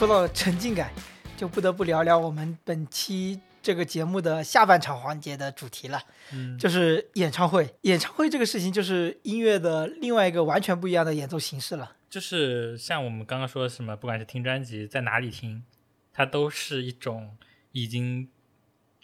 说到沉浸感，就不得不聊聊我们本期这个节目的下半场环节的主题了，嗯，就是演唱会。演唱会这个事情，就是音乐的另外一个完全不一样的演奏形式了。就是像我们刚刚说的什么，不管是听专辑在哪里听，它都是一种已经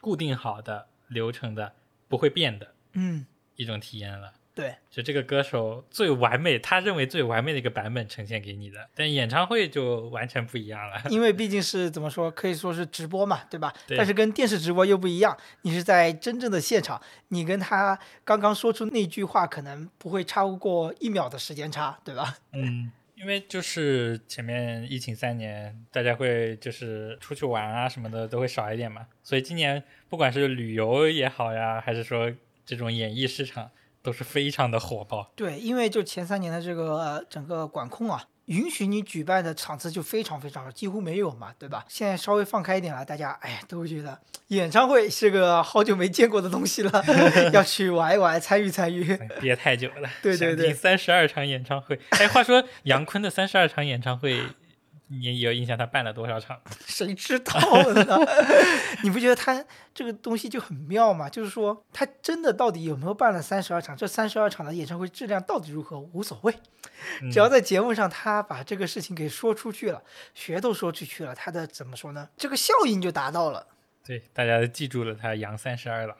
固定好的流程的，不会变的嗯，一种体验了。对，就这个歌手最完美，他认为最完美的一个版本呈现给你的，但演唱会就完全不一样了。因为毕竟是怎么说，可以说是直播嘛，对吧？对但是跟电视直播又不一样，你是在真正的现场，你跟他刚刚说出那句话，可能不会超过一秒的时间差，对吧？嗯，因为就是前面疫情三年，大家会就是出去玩啊什么的都会少一点嘛，所以今年不管是旅游也好呀，还是说这种演艺市场，都是非常的火爆。对，因为就前三年的这个、呃、整个管控啊，允许你举办的场次就非常非常少，几乎没有嘛，对吧？现在稍微放开一点了，大家哎呀都会觉得演唱会是个好久没见过的东西了，要去玩一玩，参与参与。哎憋太久了，对对对三十二场演唱会。哎，话说杨坤的三十二场演唱会，你有印象他办了多少场？谁知道呢？你不觉得他这个东西就很妙吗？就是说，他真的到底有没有办了三十二场？这三十二场的演唱会质量到底如何无所谓，嗯 只要在节目上他把这个事情给说出去了，学都说出去了，他的怎么说呢？这个效应就达到了。对，大家都记住了他杨三十二郎。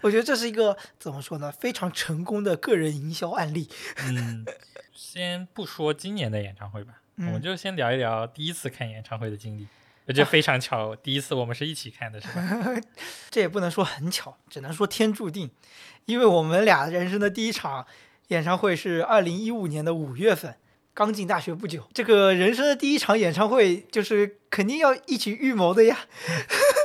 我觉得这是一个怎么说呢？非常成功的个人营销案例。嗯，先不说今年的演唱会吧，我们嗯就先聊一聊第一次看演唱会的经历。我觉得非常巧，第一次我们是一起看的，是吧？这也不能说很巧，只能说天注定，因为我们俩人生的第一场演唱会是二零一五年的五月份，刚进大学不久。这个人生的第一场演唱会，就是肯定要一起预谋的呀。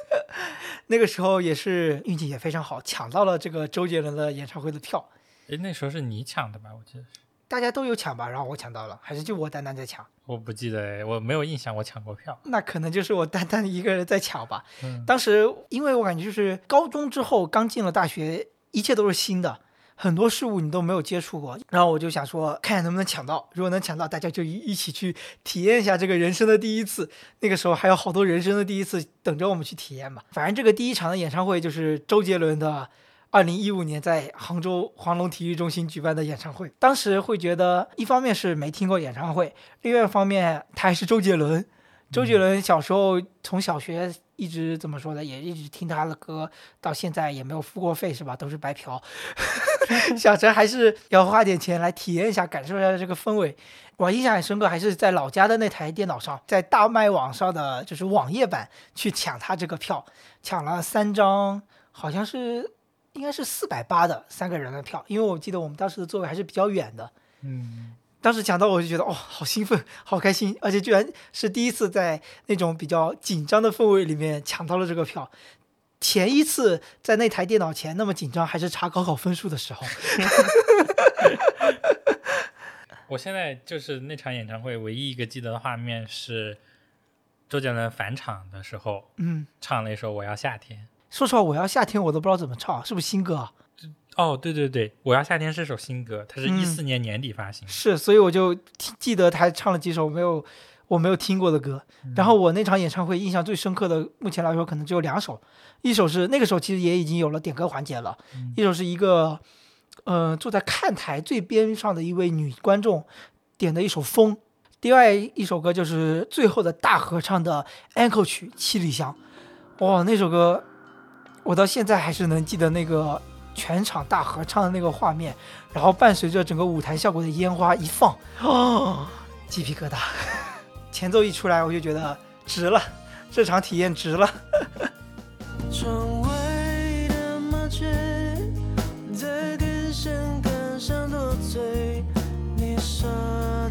那个时候也是运气也非常好，抢到了这个周杰伦的演唱会的票，诶，那时候是你抢的吧？我记得是，大家都有抢吧，然后我抢到了，还是就我单单在抢？我不记得诶，我没有印象我抢过票。那可能就是我单单一个人在抢吧。嗯，当时因为我感觉就是高中之后刚进了大学，一切都是新的，很多事物你都没有接触过，然后我就想说，看能不能抢到，如果能抢到，大家就一一起去体验一下这个人生的第一次。那个时候还有好多人生的第一次等着我们去体验嘛。反正这个第一场的演唱会就是周杰伦的。二零一五年在杭州黄龙体育中心举办的演唱会，当时会觉得，一方面是没听过演唱会，另外一方面他还是周杰伦，周杰伦小时候从小学一直怎么说呢，也一直听他的歌，到现在也没有付过费是吧？都是白嫖，想着还是要花点钱来体验一下，感受一下这个氛围。我印象很深刻，还是在老家的那台电脑上，在大麦网上的就是网页版去抢他这个票，抢了三张，好像是应该是四百八的三个人的票，因为我记得我们当时的座位还是比较远的。嗯，当时抢到我就觉得哦，好兴奋，好开心，而且居然是第一次在那种比较紧张的氛围里面抢到了这个票。前一次在那台电脑前那么紧张，还是查高考分数的时候。我现在就是那场演唱会唯一一个记得的画面是周杰伦返场的时候嗯，唱了一首《我要夏天》。说实话，我要夏天我都不知道怎么唱，是不是新歌啊？哦，对对对，《我要夏天》是首新歌，它是嗯一四年年底发行的。是，所以我就记记得他唱了几首没有我没有听过的歌。然后我那场演唱会印象最深刻的，目前来说可能只有两首，一首是那个时候其实也已经有了点歌环节了，嗯一首是一个呃坐在看台最边上的一位女观众点的一首《风》，另外一首歌就是最后的大合唱的安可曲《七里香》。哇，那首歌我到现在还是能记得那个全场大合唱的那个画面，然后伴随着整个舞台效果的烟花一放，哦，鸡皮疙瘩。前奏一出来，我就觉得值了，这场体验值了。窗外的麻雀在电线杆上多嘴，你说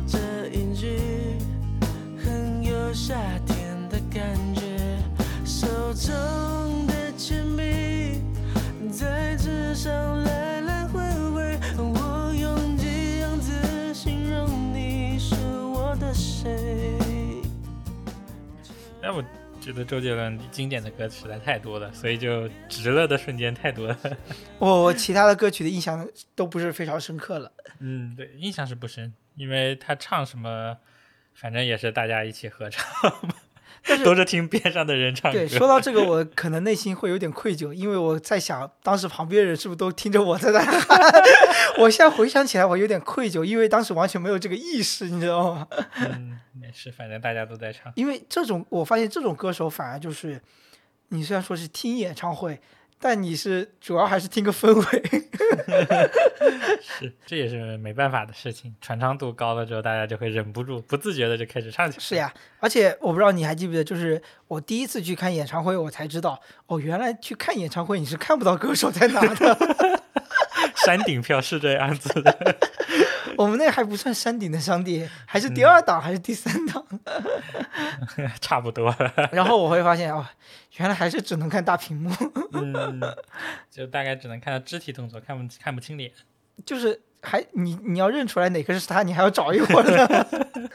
这一句很有夏天觉得周杰伦经典的歌实在太多了，所以就值了的瞬间太多了。我我其他的歌曲的印象都不是非常深刻了。嗯，对，印象是不深，因为他唱什么反正也是大家一起合唱，都是听边上的人唱歌。对，说到这个，我可能内心会有点愧疚，因为我在想，当时旁边人是不是都听着我在那喊？我现在回想起来，我有点愧疚，因为当时完全没有这个意识，你知道吗？嗯，没事，反正大家都在唱。因为这种，我发现这种歌手反而就是，你虽然说是听演唱会，但你是主要还是听个氛围。是，这也是没办法的事情。传唱度高了之后，大家就会忍不住、不自觉的就开始唱起来。是，呀，而且我不知道你还记不记得，就是我第一次去看演唱会，我才知道，哦，原来去看演唱会你是看不到歌手在哪的。山顶票是这样子的。我们那还不算山顶的商店，还是第二档、还是第三档。差不多了。然后我会发现，哦，原来还是只能看大屏幕，嗯，就大概只能看到肢体动作，看不看不清脸。就是还你你要认出来哪个是他，你还要找一会儿呢。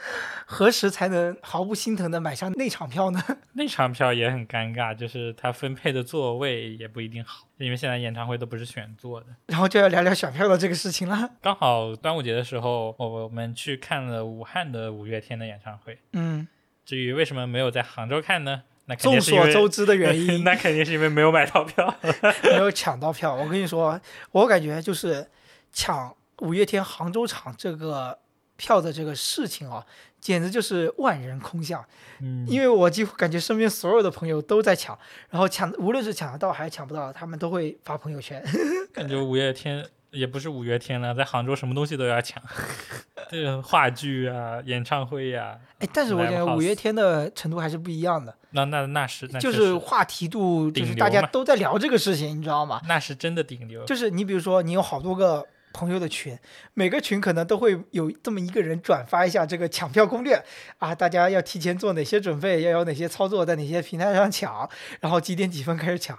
何时才能毫不心疼的买上那场票呢？那场票也很尴尬，就是他分配的座位也不一定好，因为现在演唱会都不是选座的。然后就要聊聊选票的这个事情了。刚好端午节的时候，我们去看了武汉的五月天的演唱会。嗯，至于为什么没有在杭州看呢？那众所周知的原因，那肯定是因为没有买到票。没有抢到票。我跟你说，我感觉就是抢五月天杭州场这个票的这个事情啊，简直就是万人空巷。嗯，因为我几乎感觉身边所有的朋友都在抢，然后抢，无论是抢得到还是抢不到，他们都会发朋友圈。感觉五月天也不是五月天了，在杭州什么东西都要抢，这个话剧啊、演唱会呀、哎，但是我觉得五月天的程度还是不一样的，那那那是那就是话题度，就是大家都在聊这个事情，你知道吗？那是真的顶流。就是你比如说，你有好多个朋友的群，每个群可能都会有这么一个人转发一下这个抢票攻略啊，大家要提前做哪些准备，要有哪些操作，在哪些平台上抢，然后几点几分开始抢。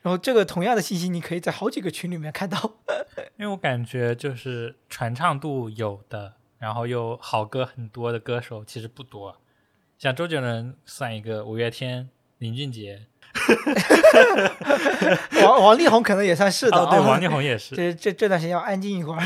然后这个同样的信息，你可以在好几个群里面看到。因为我感觉就是传唱度有的，然后又好歌很多的歌手其实不多，像周杰伦算一个，五月天、林俊杰，王王力宏可能也算是的、哦，对，啊王力宏也是，这这这段时间要安静一会儿，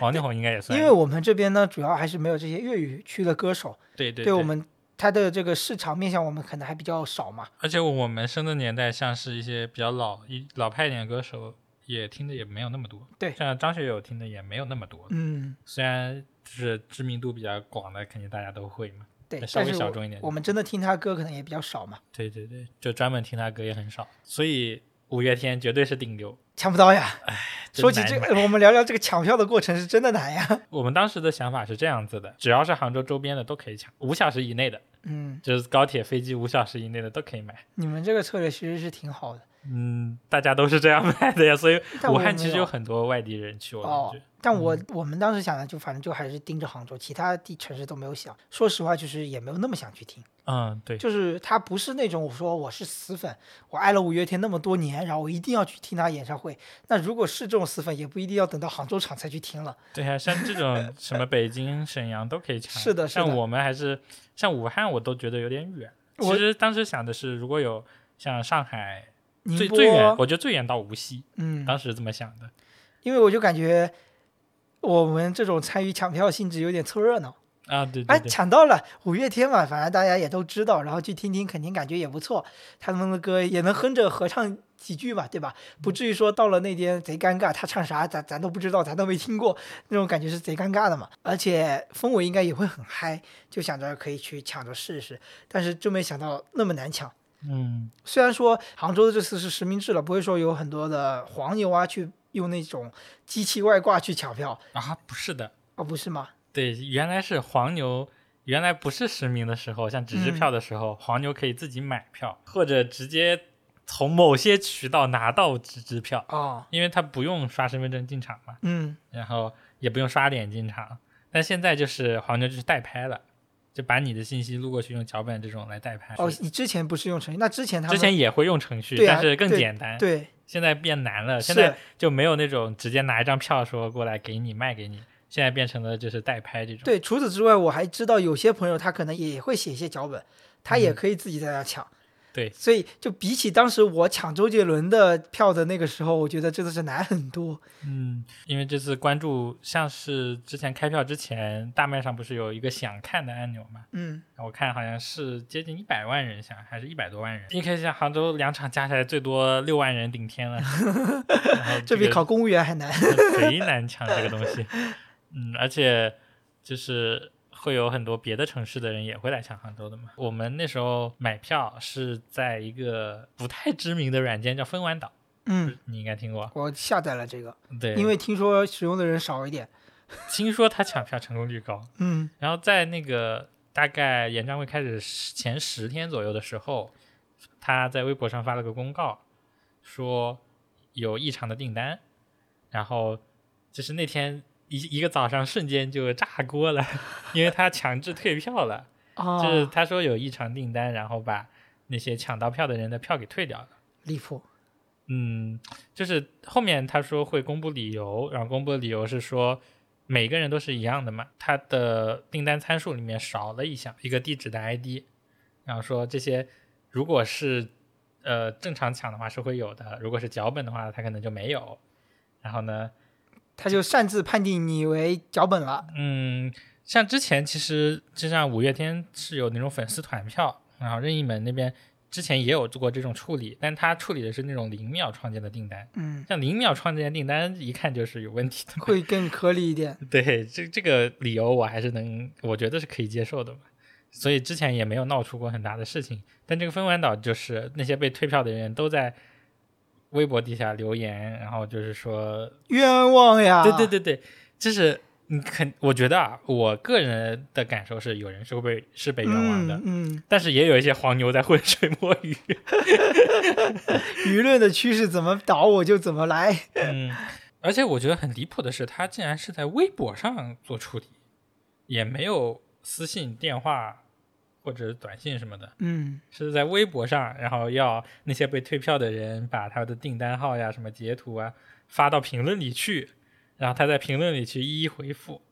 王力宏应该也算，因为我们这边呢，主要还是没有这些粤语区的歌手，对对对我们他的这个市场面向我们可能还比较少嘛。而且我们生的年代，像是一些比较老一老派一点的歌手，也听的也没有那么多。对像张学友听的也没有那么多。嗯，虽然就是知名度比较广的，肯定大家都会嘛。对，稍微小众一点我们真的听他歌可能也比较少嘛，对对对，就专门听他歌也很少，所以五月天绝对是顶流。抢不到呀。哎说起这个，我们聊聊这个抢票的过程是真的难呀。我们当时的想法是这样子的：只要是杭州周边的都可以抢，五小时以内的，嗯，就是高铁、飞机五小时以内的都可以买。你们这个策略其实是挺好的。嗯，大家都是这样卖的呀，所以武汉其实有很多外地人去，我哦感觉。但我、我们当时想的就反正就还是盯着杭州，其他地城市都没有想。说实话，就是也没有那么想去听。嗯，对，就是他不是那种我说我是死粉，我爱了五月天那么多年，然后我一定要去听他演唱会。那如果是这种死粉，也不一定要等到杭州场才去听了。对啊，像这种什么北京、沈阳都可以抢。是的是的像我们还是像武汉，我都觉得有点远。其实当时想的是，如果有像上海最最远，我觉得最远到无锡，嗯，当时是这么想的。因为我就感觉我们这种参与抢票性质有点凑热闹。啊，对哎抢到了五月天嘛，反正大家也都知道，然后去听听，肯定感觉也不错。他们的歌也能哼着合唱几句吧，对吧？不至于说到了那天贼尴尬，他唱啥咱咱都不知道，咱都没听过，那种感觉是贼尴尬的嘛。而且氛围应该也会很嗨，就想着可以去抢着试试，但是真没想到那么难抢。嗯，虽然说杭州的这次是实名制了，不会说有很多的黄牛啊去用那种机器外挂去抢票，啊，不是的，哦，不是吗？对，原来是黄牛。原来不是实名的时候，像纸质嗯票的时候，黄牛可以自己买票，或者直接从某些渠道拿到纸质票，哦，因为他不用刷身份证进场嘛。嗯，然后也不用刷脸进场。但现在就是黄牛就是代拍了，就把你的信息录过去，用脚本这种来代拍。哦，你之前不是用程序，那之前他们之前也会用程序，啊但是更简单。对现在变难了，现在就没有那种直接拿一张票说过来给你卖给你，现在变成了就是代拍这种。对，除此之外，我还知道有些朋友他可能也会写一些脚本，他也嗯可以自己在那抢。对，所以就比起当时我抢周杰伦的票的那个时候，我觉得真的是难很多。嗯，因为这次关注，像是之前开票之前，大麦上不是有一个想看的按钮嘛？嗯，我看好像是接近一百万人想，还是一百多万人。你可以想，杭州两场加起来最多六万人顶天了，这比考公务员还难。贼难抢这个东西。嗯，而且就是会有很多别的城市的人也会来抢杭州的嘛。我们那时候买票是在一个不太知名的软件叫分玩岛，嗯，你应该听过。我下载了这个，对，因为听说使用的人少一点。听说他抢票成功率高。嗯然后在那个大概演唱会开始前十天左右的时候，他在微博上发了个公告，说有异常的订单，然后就是那天一一个早上瞬间就炸锅了，因为他强制退票了，啊，就是他说有异常订单，然后把那些抢到票的人的票给退掉了。离谱。嗯，就是后面他说会公布理由，然后公布的理由是说每个人都是一样的嘛，他的订单参数里面少了一项，一个地址的 ID，然后说这些如果是呃正常抢的话是会有的，如果是脚本的话，他可能就没有。然后呢，他就擅自判定你为脚本了。嗯，像之前其实就像五月天是有那种粉丝团票，然后任意门那边之前也有做过这种处理，但他处理的是那种零秒创建的订单。嗯，像零秒创建订单，一看就是有问题的。会更合理一点。对，这这个理由我还是能，我觉得是可以接受的嘛。所以之前也没有闹出过很大的事情。但这个分完岛就是那些被退票的人都在微博底下留言，然后就是说，冤枉呀！对对对对，就是你肯，我觉得啊，我个人的感受是有人是会被是被冤枉的，嗯，但是也有一些黄牛在浑水摸鱼。嗯，舆论的趋势怎么倒我就怎么来。嗯，而且我觉得很离谱的是，他竟然是在微博上做处理，也没有私信、电话或者短信什么的，嗯，是在微博上，然后要那些被退票的人把他的订单号呀、什么截图啊发到评论里去，然后他在评论里去一一回复。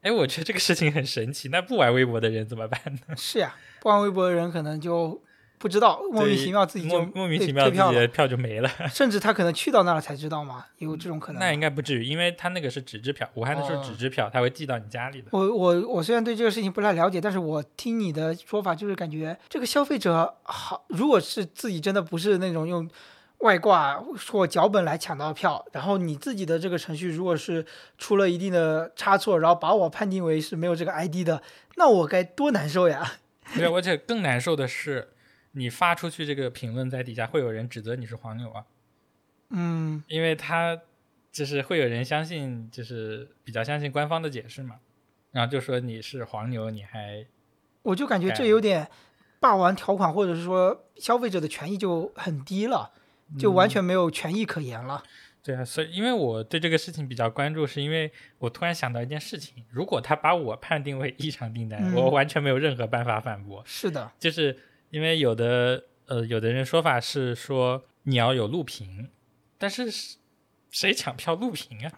哎，我觉得这个事情很神奇。那不玩微博的人怎么办呢？是呀，不玩微博的人可能就不知道，莫名其妙自己就莫莫名其妙自己的票就没了。甚至他可能去到那儿才知道嘛，有这种可能。那应该不至于，因为他那个是纸质票，武汉的是哦纸质票，他会寄到你家里的。我我我虽然对这个事情不太了解，但是我听你的说法，就是感觉这个消费者好，如果是自己真的不是那种用外挂或脚本来抢到票，然后你自己的这个程序如果是出了一定的差错，然后把我判定为是没有这个 ID 的，那我该多难受呀！对，而且更难受的是，你发出去这个评论在底下会有人指责你是黄牛啊，嗯，因为他就是会有人相信，就是比较相信官方的解释嘛，然后就说你是黄牛，你还我就感觉这哎有点霸王条款，或者是说消费者的权益就很低了，就完全没有权益可言了。对啊，所以因为我对这个事情比较关注，是因为我突然想到一件事情：如果他把我判定为异常订单，嗯。我完全没有任何办法反驳，是的，就是因为有的呃有的人说法是说你要有录屏，但是谁抢票录屏啊？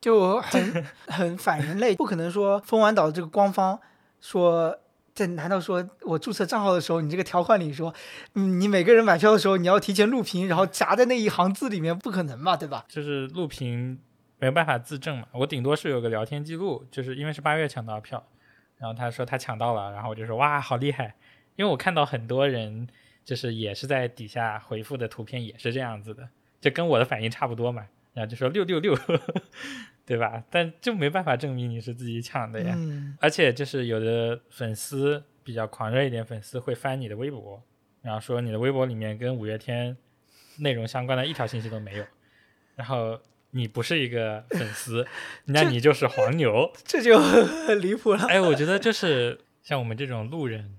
就很 很反人类，不可能说疯玩岛这个官方说。这难道说我注册账号的时候，你这个条款里说，嗯，你每个人买票的时候你要提前录屏，然后夹在那一行字里面，不可能嘛，对吧？就是录屏没有办法自证嘛，我顶多是有个聊天记录，就是因为是八月抢到票，然后他说他抢到了，然后我就说哇好厉害，因为我看到很多人就是也是在底下回复的图片也是这样子的，就跟我的反应差不多嘛，然后就说六六六，对吧？但就没办法证明你是自己抢的呀，嗯，而且就是有的粉丝比较狂热一点，粉丝会翻你的微博，然后说你的微博里面跟五月天内容相关的一条信息都没有，然后你不是一个粉丝，那你就是黄牛。这就很离谱了。哎，我觉得就是像我们这种路人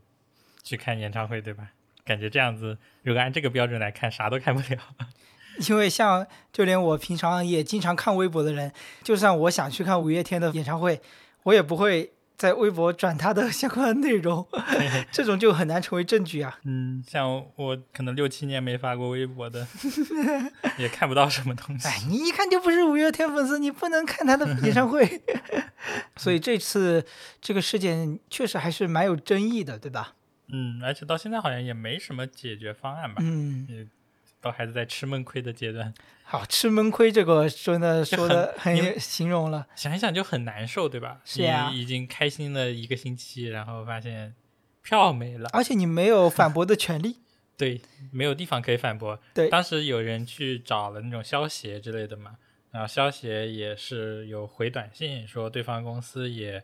去看演唱会，对吧？感觉这样子，如果按这个标准来看，啥都看不了。因为像就连我平常也经常看微博的人，就算我想去看五月天的演唱会，我也不会在微博转他的 相关内容，这种就很难成为证据啊。嗯，像我可能六七年没发过微博的，也看不到什么东西。哎，你一看就不是五月天粉丝，你不能看他的演唱会。所以这次这个事件确实还是蛮有争议的，对吧？嗯，而且到现在好像也没什么解决方案吧，嗯，也都还是在吃闷亏的阶段。好吃闷亏这个真的说的很很形容了。想一想就很难受，对吧？是已经开心了一个星期，然后发现票没了，而且你没有反驳的权利。对，没有地方可以反驳。对当时有人去找了那种消协之类的嘛，然后消协也是有回短信说对方公司也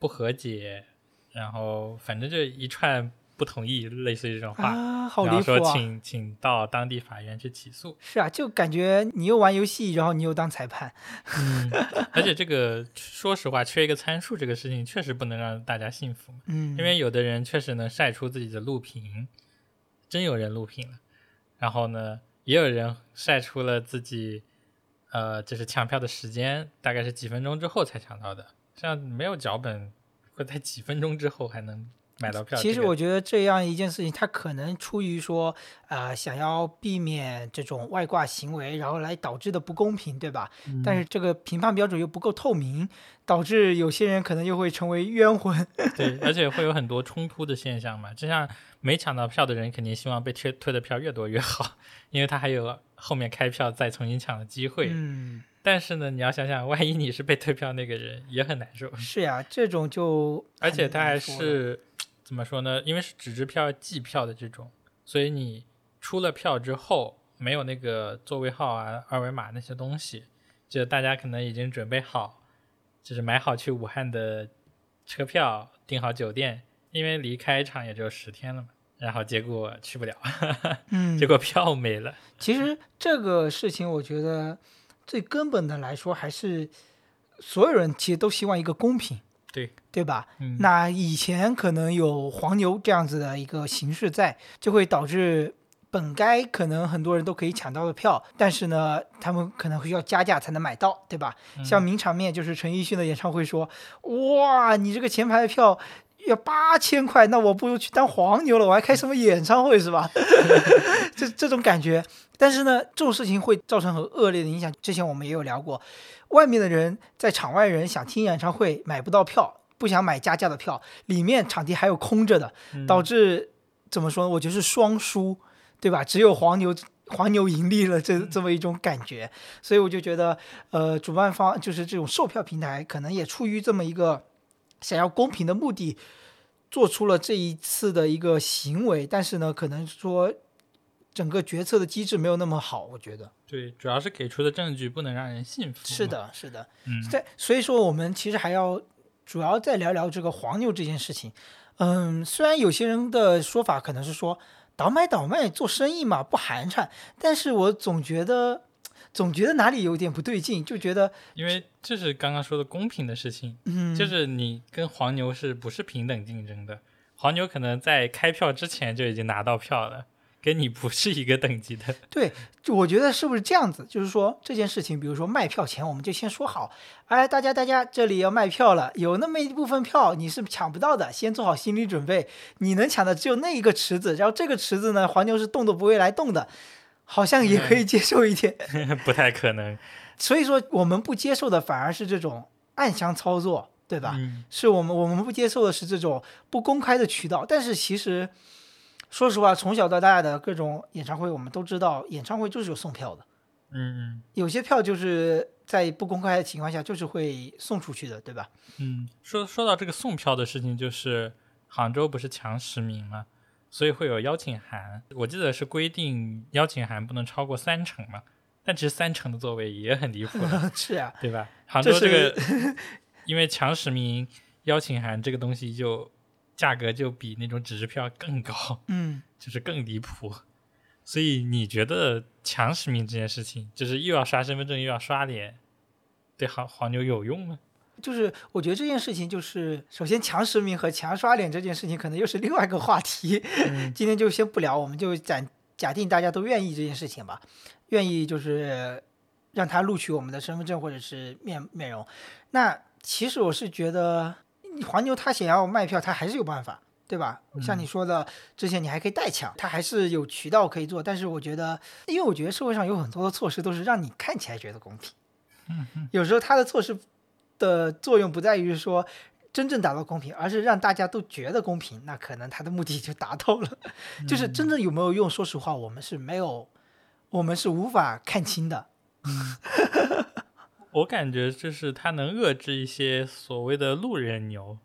不和解，然后反正就一串不同意，类似于这种话，啊，好然后离谱啊！说请请到当地法院去起诉。是啊，就感觉你又玩游戏，然后你又当裁判。嗯，而且这个说实话，缺一个参数这个事情确实不能让大家信服。嗯，因为有的人确实能晒出自己的录屏，真有人录屏了。然后呢，也有人晒出了自己，呃，就是抢票的时间，大概是几分钟之后才抢到的。这样没有脚本，会在几分钟之后还能买到票。其实我觉得这样一件事情，它可能出于说，呃，想要避免这种外挂行为，然后来导致的不公平，对吧？但是这个评判标准又不够透明，导致有些人可能又会成为冤魂。对，而且会有很多冲突的现象嘛。就像没抢到票的人，肯定希望被推推的票越多越好，因为他还有后面开票再重新抢的机会。嗯，但是呢，你要想想，万一你是被退票那个人，也很难受。是呀，这种就 而且他还是怎么说呢？因为是纸质票计票的这种，所以你出了票之后没有那个座位号啊、二维码那些东西，就大家可能已经准备好，就是买好去武汉的车票，订好酒店，因为离开场也就十天了嘛。然后结果去不了，嗯，结果票没了。其实这个事情，我觉得最根本的来说，还是所有人其实都希望一个公平，对，对吧？嗯，那以前可能有黄牛这样子的一个形式在，就会导致本该可能很多人都可以抢到的票，但是呢，他们可能会要加价才能买到，对吧？嗯像名场面就是陈奕迅的演唱会说，哇，你这个前排的票。要八千块，那我不如去当黄牛了，我还开什么演唱会是吧？这这种感觉，但是呢，这种事情会造成很恶劣的影响。之前我们也有聊过，外面的人在场外人想听演唱会买不到票，不想买加价的票，里面场地还有空着的，嗯导致怎么说呢？我觉得是双输，对吧？只有黄牛黄牛盈利了这这么一种感觉，所以我就觉得，呃，主办方就是这种售票平台，可能也出于这么一个想要公平的目的，做出了这一次的一个行为，但是呢，可能说整个决策的机制没有那么好，我觉得对，主要是给出的证据不能让人信服。是，的，是的。嗯，在所以说，我们其实还要主要再聊聊这个黄牛这件事情。嗯，虽然有些人的说法可能是说倒买倒卖做生意嘛不寒碜，但是我总觉得总觉得哪里有点不对劲，就觉得因为这是刚刚说的公平的事情，嗯，就是你跟黄牛是不是平等竞争的？黄牛可能在开票之前就已经拿到票了，跟你不是一个等级的。对，我觉得是不是这样子？就是说这件事情，比如说卖票前，我们就先说好，哎，大家大家这里要卖票了，有那么一部分票你是抢不到的，先做好心理准备，你能抢的只有那一个池子，然后这个池子呢，黄牛是动都不会来动的，好像也可以接受一点。不太可能，所以说我们不接受的反而是这种暗箱操作，对吧？嗯，是我们我们不接受的是这种不公开的渠道，但是其实说实话，从小到大的各种演唱会，我们都知道，演唱会就是有送票的。嗯嗯有些票就是在不公开的情况下，就是会送出去的，对吧？嗯嗯。说说到这个送票的事情，就是杭州不是强实名嘛，所以会有邀请函。我记得是规定邀请函不能超过三成嘛，但其实三成的座位也很离谱了，是啊，对吧？杭这州这个，因为强实名邀请函这个东西就价格就比那种纸质票更高，嗯，就是更离谱。所以你觉得强实名这件事情，就是又要刷身份证又要刷脸，对黄黄牛有用吗？就是我觉得这件事情，就是首先强实名和强刷脸这件事情，可能又是另外一个话题。嗯 今天就先不聊，我们就假假定大家都愿意这件事情吧，愿意就是让他录取我们的身份证或者是面面容。那其实我是觉得黄牛他想要卖票，他还是有办法，对吧？像你说的，之前你还可以代抢，他还是有渠道可以做。但是我觉得，因为我觉得社会上有很多的措施都是让你看起来觉得公平，有时候他的措施的作用不在于说。真正达到公平，而是让大家都觉得公平，那可能他的目的就达到了。就是真正有没有用，说实话，我们是没有，我们是无法看清的。我感觉就是它能遏制一些所谓的路人牛，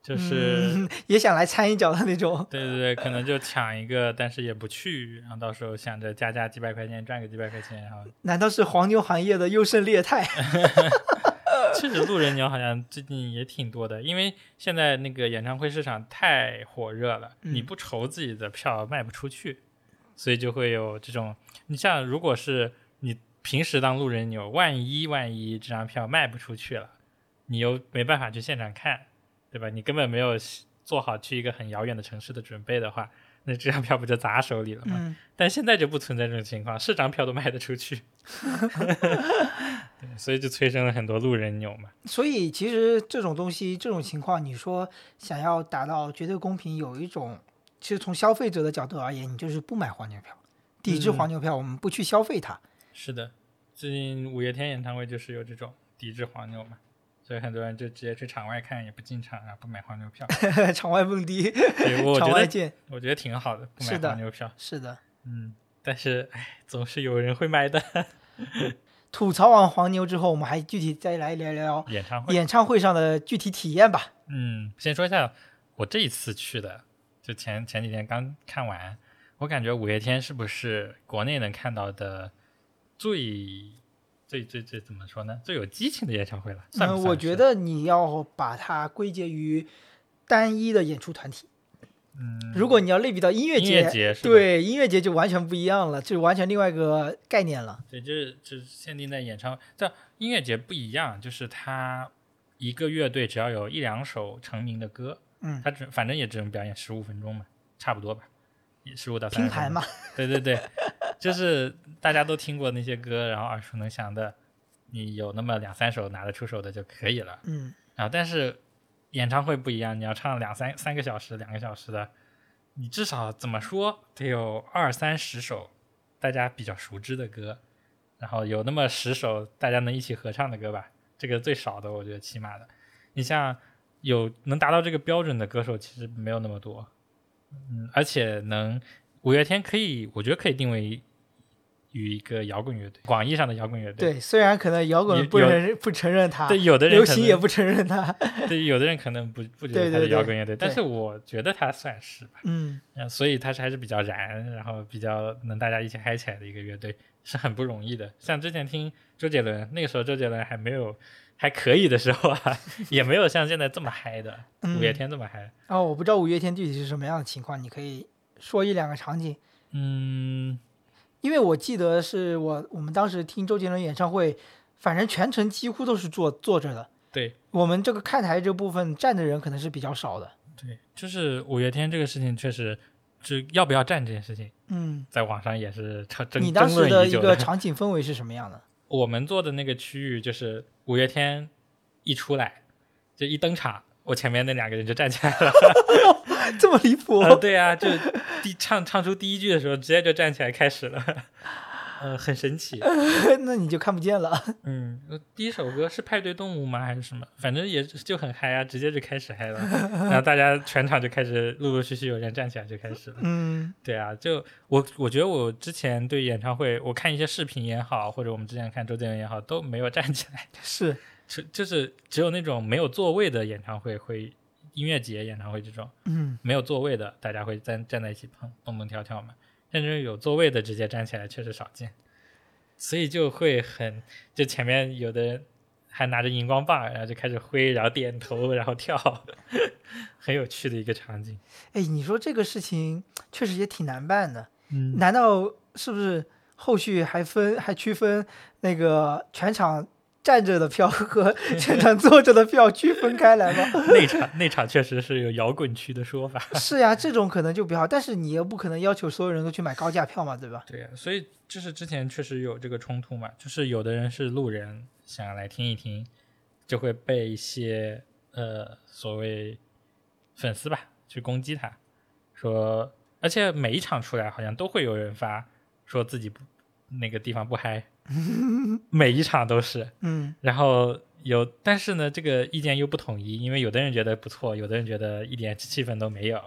就是、嗯、也想来掺一脚的那种。对对对，可能就抢一个，但是也不去，然后到时候想着加价几百块钱赚个几百块钱，然后难道是黄牛行业的优胜劣汰？确实路人牛好像最近也挺多的，因为现在那个演唱会市场太火热了，嗯你不愁自己的票卖不出去，所以就会有这种。你像如果是你平时当路人牛，万一万一这张票卖不出去了，你又没办法去现场看，对吧？你根本没有做好去一个很遥远的城市的准备的话，那这张票不就砸手里了吗？嗯，但现在就不存在这种情况，是张票都卖得出去，对，所以就催生了很多路人牛嘛。所以其实这种东西，这种情况，你说想要达到绝对公平，有一种，其实从消费者的角度而言，你就是不买黄牛票，抵制嗯黄牛票，我们不去消费它。是的，最近五月天演唱会就是有这种抵制黄牛嘛，所以很多人就直接去场外看，也不进场，然后不买黄牛票。场外蹦迪，对，我觉得场外见，我觉得挺好的，不买黄牛票。是的。嗯，但是哎，总是有人会买的。吐槽完黄牛之后，我们还具体再来聊聊演唱会，演唱会上的具体体验吧。嗯，先说一下我这一次去的，就前前几天刚看完，我感觉五月天是不是国内能看到的最最最最怎么说呢？最有激情的演唱会了。算不嗯，我觉，得你要把它归结于单一的演出团体。嗯，如果你要类比到音乐音节，乐节对音乐节就完全不一样了，就完全另外一个概念了。对，就是就是限定在演唱这音乐节不一样，就是它一个乐队只要有一两首成名的歌，嗯，它只反正也只能表演十五分钟嘛，差不多吧，十五到三盘嘛，对对对，就是大家都听过那些歌，然后耳熟能详的，你有那么两三首拿得出手的就可以了。嗯，然后但是演唱会不一样，你要唱两三三个小时、两个小时的，你至少怎么说得有二三十首大家比较熟知的歌，然后有那么十首大家能一起合唱的歌吧，这个最少的，我觉得起码的。你像有能达到这个标准的歌手，其实没有那么多，嗯，而且能五月天可以，我觉得可以定位于一个摇滚乐队，广义上的摇滚乐队。对，虽然可能摇有滚不有承不承认他，对，有的人流行也不承认他。对，有的人可能不不觉得他是摇滚乐队，但对是我觉得他算是吧，嗯，嗯，所以他是还是比较燃，然后比较能大家一起嗨起来的一个乐队，是很不容易的。像之前听周杰伦，那个时候周杰伦还没有还可以的时候啊，也没有像现在这么嗨的，五月嗯天这么嗨。哦，我不知道五月天具体是什么样的情况，你可以说一两个场景。嗯，因为我记得是我我们当时听周杰伦演唱会，反正全程几乎都是坐坐着的。对我们这个看台这部分站的人可能是比较少的。对，就是五月天这个事情确实，就要不要站这件事情，嗯，在网上也是争争你当时的一个。场景氛围是什么样的？我们坐的那个区域，就是五月天一出来，就一登场，我前面那两个人就站起来了。这么离谱？呃，对啊，就第唱唱出第一句的时候，直接就站起来开始了，呃，很神奇。那你就看不见了。嗯，呃第一首歌是派对动物吗？还是什么？反正也就很嗨啊，直接就开始嗨了，然后大家全场就开始陆陆续续有人站起来就开始了。嗯对啊，就我我觉得我之前对演唱会，我看一些视频也好，或者我们之前看周杰伦也好，都没有站起来，是，就就是只有那种没有座位的演唱会会。音乐节、演唱会这种嗯没有座位的，大家会站站在一起蹦蹦蹦跳跳嘛。但是有座位的直接站起来确实少见，所以就会很就前面有的人还拿着荧光棒，然后就开始挥，然后点头，然后跳，很有趣的一个场景。哎，你说这个事情确实也挺难办的。嗯，难道是不是后续还分还区分那个全场站着的票和 现场坐着的票区分开来吗？内场内场确实是有摇滚区的说法。是呀，这种可能就比较好，但是你又不可能要求所有人都去买高价票嘛，对吧？对呀、所以就是之前确实有这个冲突嘛，就是有的人是路人，想要来听一听，就会被一些呃所谓粉丝吧去攻击他，说，而且每一场出来好像都会有人发说自己不那个地方不嗨，每一场都是。嗯然后有，但是呢，这个意见又不统一，因为有的人觉得不错，有的人觉得一点气氛都没有。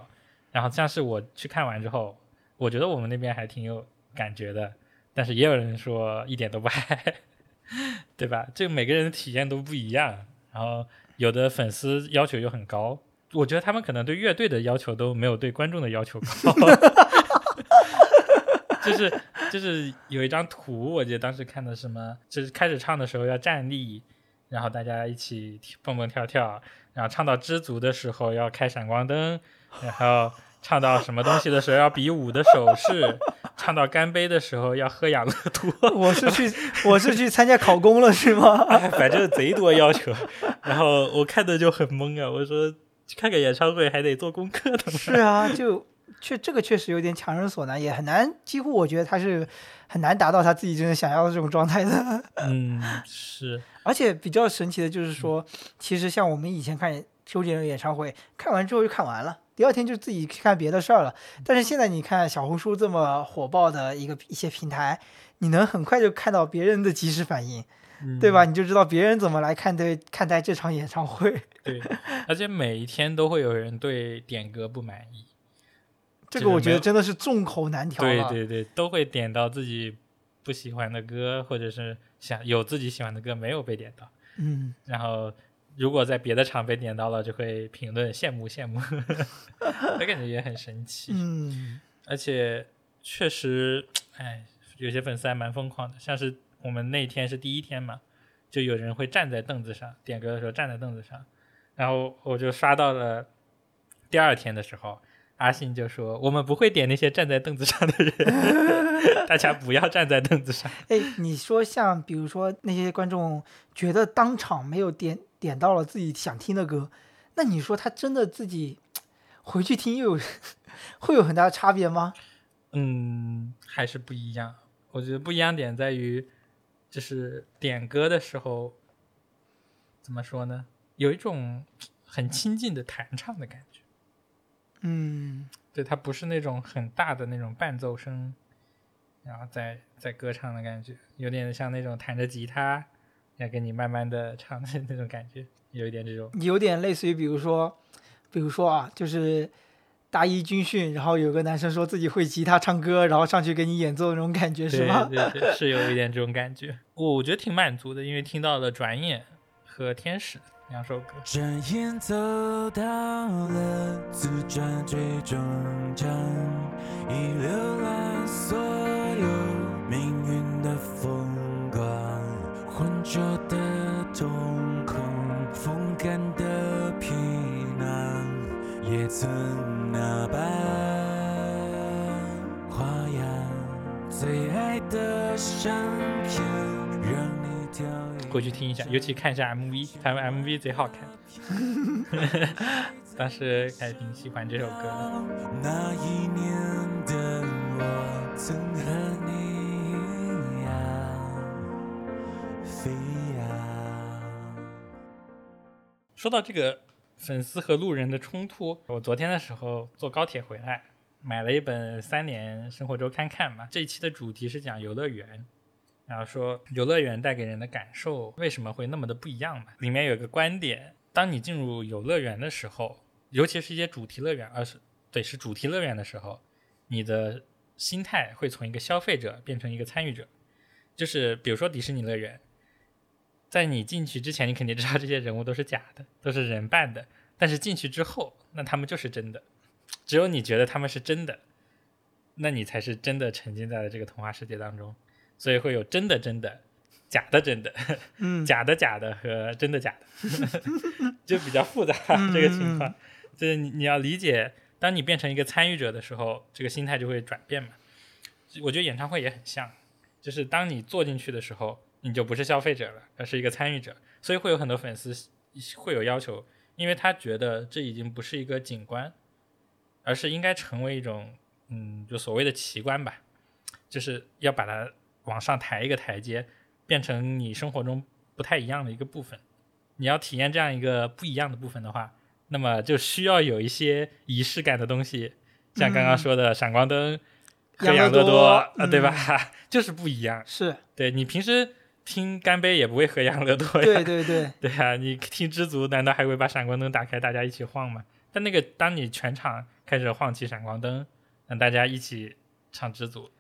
然后像是我去看完之后，我觉得我们那边还挺有感觉的，但是也有人说一点都不嗨，对吧？这个每个人的体验都不一样。然后有的粉丝要求又很高，我觉得他们可能对乐队的要求都没有对观众的要求高。就是就是有一张图，我记得当时看的什么，就是开始唱的时候要站立，然后大家一起蹦蹦跳跳，然后唱到知足的时候要开闪光灯，然后唱到什么东西的时候要比武的手势，唱到干杯的时候要喝养乐多，我是去我是去参加考公了是吗？哎，反正贼多要求。然后我看的就很懵啊，我说看个演唱会还得做功课的吗？是啊，就确这个确实有点强人所难，也很难，几乎我觉得他是很难达到他自己真的想要的这种状态的。嗯，是，而且比较神奇的就是说，其实像我们以前看周杰伦演唱会，看完之后就看完了，第二天就自己去看别的事儿了。但是现在你看小红书这么火爆的一个一些平台，你能很快就看到别人的及时反应，对吧？你就知道别人怎么来看待看待这场演唱会。对，而且每一天都会有人对点歌不满意。这个我觉得真的是众口难调。对对对，都会点到自己不喜欢的歌，或者是想有自己喜欢的歌没有被点到，嗯，然后如果在别的场被点到了，就会评论羡慕羡慕，我感觉也很神奇。嗯，而且确实，哎，有些粉丝还蛮疯狂的，像是我们那天是第一天嘛，就有人会站在凳子上点歌的时候站在凳子上，然后我就刷到了第二天的时候，阿信就说我们不会点那些站在凳子上的人，大家不要站在凳子上。哎，你说像比如说那些观众觉得当场没有点点到了自己想听的歌，那你说他真的自己回去听又有 会有很大的差别吗？嗯，还是不一样。我觉得不一样点在于，就是点歌的时候，怎么说呢？有一种很亲近的弹唱的感觉。嗯，对，它不是那种很大的那种伴奏声，然后在在歌唱的感觉，有点像那种弹着吉他，要跟你慢慢的唱的那种感觉，有一点这种。有点类似于比如说，比如说啊，就是大一军训，然后有个男生说自己会吉他唱歌，然后上去给你演奏那种感觉是对吗？对对，是有一点这种感觉。我我觉得挺满足的，因为听到了《转眼》和《天使》两首歌。转眼走到了自转最终章，已浏览所有命运的风光，浑浊的瞳孔，风干的皮囊，也曾那般花样，最爱的相片，回去听一下，尤其看一下 MV，他们 MV 贼好看。当时还挺喜欢这首歌的。那一年的我，曾和你一样飞扬。说到这个粉丝和路人的冲突，我昨天的时候坐高铁回来，买了一本《三联生活周刊》看嘛。这一期的主题是讲游乐园，然后说游乐园带给人的感受为什么会那么的不一样嘛。里面有一个观点，当你进入游乐园的时候，尤其是一些主题乐园，而是对是主题乐园的时候，你的心态会从一个消费者变成一个参与者。就是比如说迪士尼乐园，在你进去之前，你肯定知道这些人物都是假的，都是人扮的。但是进去之后，那他们就是真的。只有你觉得他们是真的，那你才是真的沉浸在了这个童话世界当中。所以会有真的真的、假的真的、嗯，假的假的和真的假的，就比较复杂这个情况。就是你你要理解，当你变成一个参与者的时候，这个心态就会转变嘛。我觉得演唱会也很像，就是当你坐进去的时候，你就不是消费者了，而是一个参与者。所以会有很多粉丝会有要求，因为他觉得这已经不是一个景观，而是应该成为一种嗯，就所谓的奇观吧，就是要把它往上抬一个台阶，变成你生活中不太一样的一个部分。你要体验这样一个不一样的部分的话，那么就需要有一些仪式感的东西，像刚刚说的闪光灯，和养乐多啊、嗯对吧？就是不一样。是，对你平时听干杯也不会喝养乐多呀，对对对，对啊，你听知足难道还会把闪光灯打开，大家一起晃吗？但那个当你全场开始晃起闪光灯，让大家一起唱知足，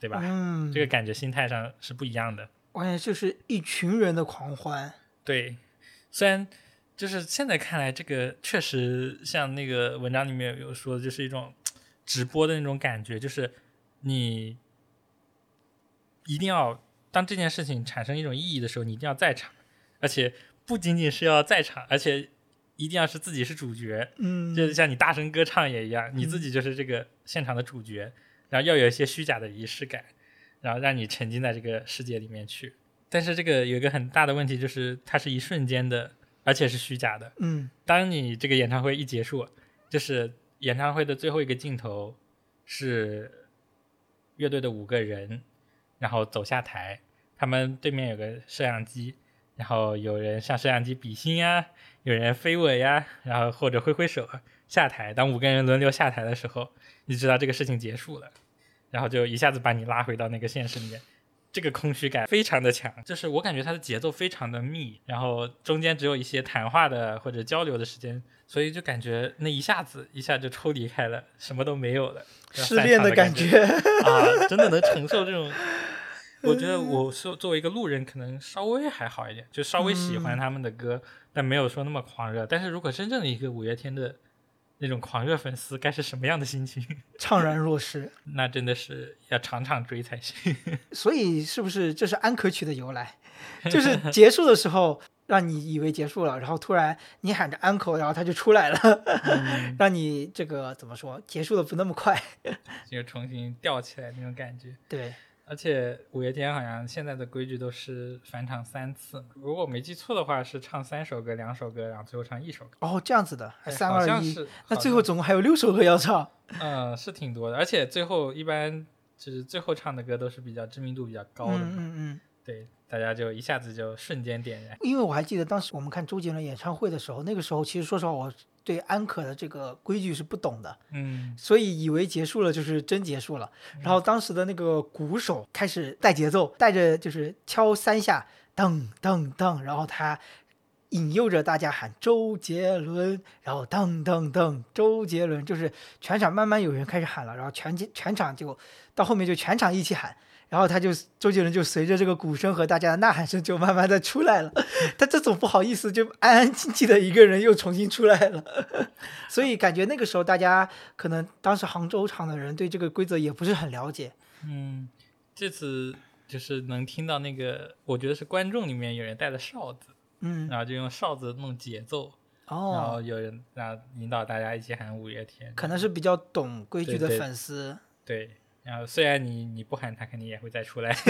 对吧？嗯，这个感觉心态上是不一样的。我感觉就是一群人的狂欢。对，虽然就是现在看来，这个确实像那个文章里面有说的，就是一种直播的那种感觉，就是你一定要当这件事情产生一种意义的时候，你一定要在场，而且不仅仅是要在场，而且一定要是自己是主角，嗯，就像你大声歌唱也一样，你自己就是这个现场的主角，然后要有一些虚假的仪式感，然后让你沉浸在这个世界里面去。但是这个有一个很大的问题，就是它是一瞬间的，而且是虚假的。嗯当你这个演唱会一结束，就是演唱会的最后一个镜头是乐队的五个人，然后走下台，他们对面有个摄像机，然后有人向摄像机比心呀，有人飞吻呀，然后或者挥挥手下台。当五个人轮流下台的时候，你知道这个事情结束了，然后就一下子把你拉回到那个现实里面。这个空虚感非常的强，就是我感觉它的节奏非常的密，然后中间只有一些谈话的或者交流的时间，所以就感觉那一下子一下就抽离开了，什么都没有了，失恋的感觉 啊，真的能承受这种。我觉得我是作为一个路人，可能稍微还好一点，就稍微喜欢他们的歌，但没有说那么狂热。但是如果真正的一个五月天的那种狂热粉丝，该是什么样的心情？怅然若失。那真的是要场场追才行。所以是不是这是安可曲的由来？就是结束的时候让你以为结束了，然后突然你喊着安可，然后他就出来了，嗯让你这个怎么说结束的不那么快。就重新吊起来那种感觉。对，而且五月天好像现在的规矩都是返场三次，如果我没记错的话是唱三首歌、两首歌，然后最后唱一首歌。哦，这样子的，还三二一，好像是那最后总共还有六首歌要唱。嗯是挺多的，而且最后一般就是最后唱的歌都是比较知名度比较高的嗯，嗯嗯。对，大家就一下子就瞬间点燃。因为我还记得当时我们看周杰伦演唱会的时候，那个时候其实说实话，我对安可的这个规矩是不懂的，嗯所以以为结束了就是真结束了。然后当时的那个鼓手开始带节奏，带着就是敲三下，噔噔噔，然后他引诱着大家喊周杰伦，然后噔噔噔，周杰伦，就是全场慢慢有人开始喊了，然后全全场就到后面就全场一起喊。然后他就周杰伦就随着这个鼓声和大家的呐喊声就慢慢的出来了，他这种不好意思就安安静静的一个人又重新出来了，所以感觉那个时候大家可能当时杭州场的人对这个规则也不是很了解。嗯，这次就是能听到那个，我觉得是观众里面有人带着哨子，嗯，然后就用哨子弄节奏，哦。然哦后，有人然后引导大家一起喊五月天，可能是比较懂规矩的对对。粉丝。对，然后虽然你你不喊他，肯定也会再出来，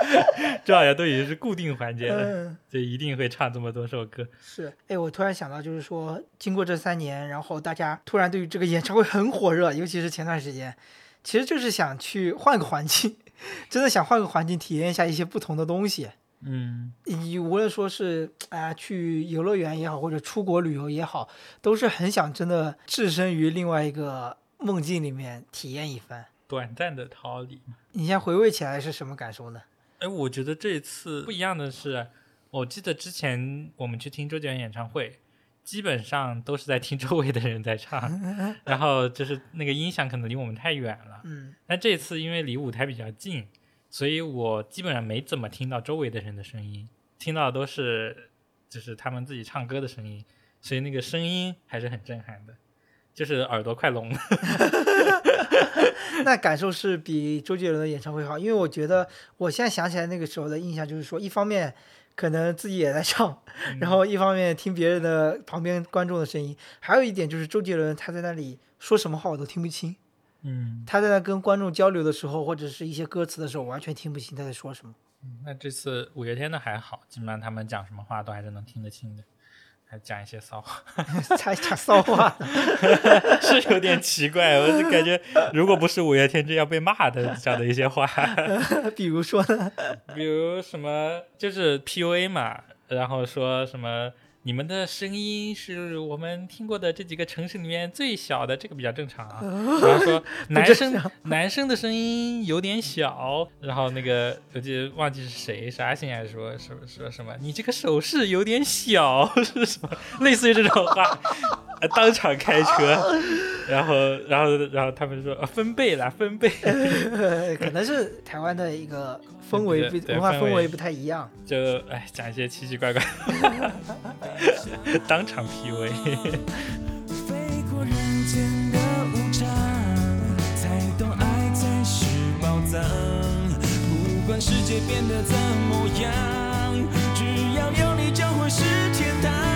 这好像都已经是固定环节了，嗯，就一定会唱这么多首歌。是。哎，我突然想到，就是说，经过这三年，然后大家突然对于这个演唱会很火热，尤其是前段时间，其实就是想去换个环境，真的想换个环境体验一下一些不同的东西。嗯你无论说是啊、去游乐园也好，或者出国旅游也好，都是很想真的置身于另外一个梦境里面体验一番。短暂的逃离。你先回味起来是什么感受呢？哎，我觉得这一次不一样的是，我记得之前我们去听周杰伦演唱会，基本上都是在听周围的人在唱，然后就是那个音响可能离我们太远了。嗯，那这次因为离舞台比较近，所以我基本上没怎么听到周围的人的声音，听到的都是就是他们自己唱歌的声音，所以那个声音还是很震撼的，就是耳朵快聋了。那感受是比周杰伦的演唱会好，因为我觉得我现在想起来那个时候的印象就是说，一方面可能自己也在唱，然后一方面听别人的旁边观众的声音，还有一点就是周杰伦他在那里说什么话我都听不清，嗯，他在那跟观众交流的时候，或者是一些歌词的时候，我完全听不清他在说什么。那这次五月天的还好，基本上他们讲什么话都还是能听得清的，还讲一些骚话，才讲骚话，是有点奇怪。我就感觉，如果不是五月天，这要被骂的讲的一些话，比如说呢，比如什么就是 PUA 嘛，然后说什么你们的声音是我们听过的这几个城市里面最小的，这个比较正常啊。然后说男生男生的声音有点小，然后那个我记得忘记是谁是阿信还是说说说什么，你这个手势有点小是什么，类似于这种话，呃当场开车，然后然后然后他们说、呃分贝啦分贝，可能是台湾的一个氛围不文化氛围不太一样。就哎讲一些奇奇怪怪，当场 PUA。飞过人间的无常，才懂爱才是宝藏。不管世界变得怎么样，只要有你就会是天堂。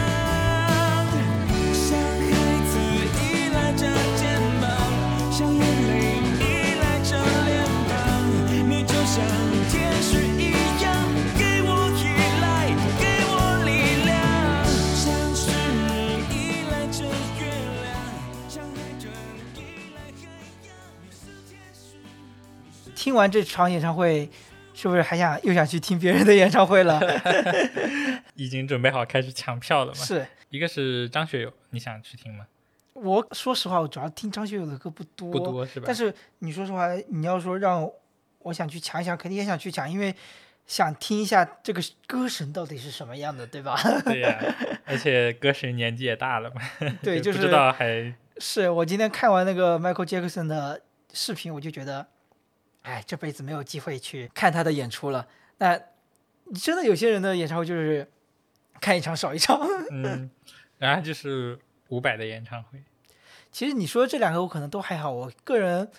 听完这场演唱会，是不是还想又想去听别人的演唱会了？已经准备好开始抢票了吗？是一个是张学友，你想去听吗？我说实话，我主要听张学友的歌不多，不多是吧？但是你说实话，你要说让我想去抢一抢，肯定也想去抢，因为想听一下这个歌神到底是什么样的，对吧？对呀、而且歌神年纪也大了嘛，对，就不是知道还是我今天看完那个 Michael Jackson 的视频，我就觉得，哎，这辈子没有机会去看他的演出了。那真的有些人的演唱会就是看一场少一场。嗯，然后就是伍佰的演唱会，其实你说这两个我可能都还好，我个人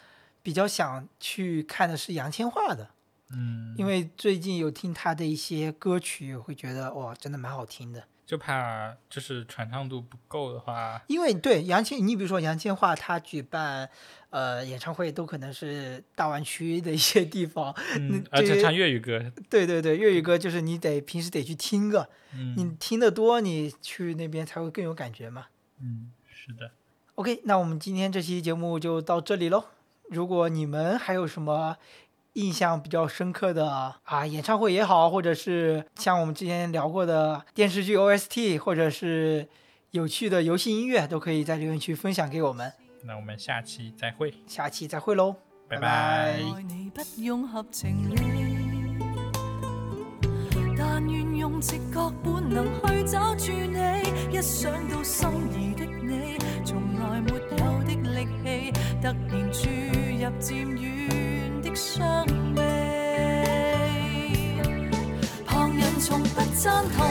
比较想去看的是杨千嬅的，嗯，因为最近有听他的一些歌曲，会觉得哇，真的蛮好听的。就怕就是传唱度不够的话，因为对杨千，你比如说杨千嬅，她举办呃演唱会都可能是大湾区的一些地方，嗯，而且唱粤语歌，对对对，粤语歌就是你得平时得去听个，嗯你听得多，你去那边才会更有感觉嘛。嗯，是的，OK，那我们今天这期节目就到这里喽。如果你们还有什么印象比较深刻的啊演唱会也好，或者是像我们之前聊过的电视剧 OST，或者是有趣的游戏音乐，都可以在留言区分享给我们。那我们下期再会，下期再会喽，拜拜但願用直覺本能去找住你。一想到心儀的你，從來沒有的力氣，突然注入漸遠伤悲。旁人从不赞同，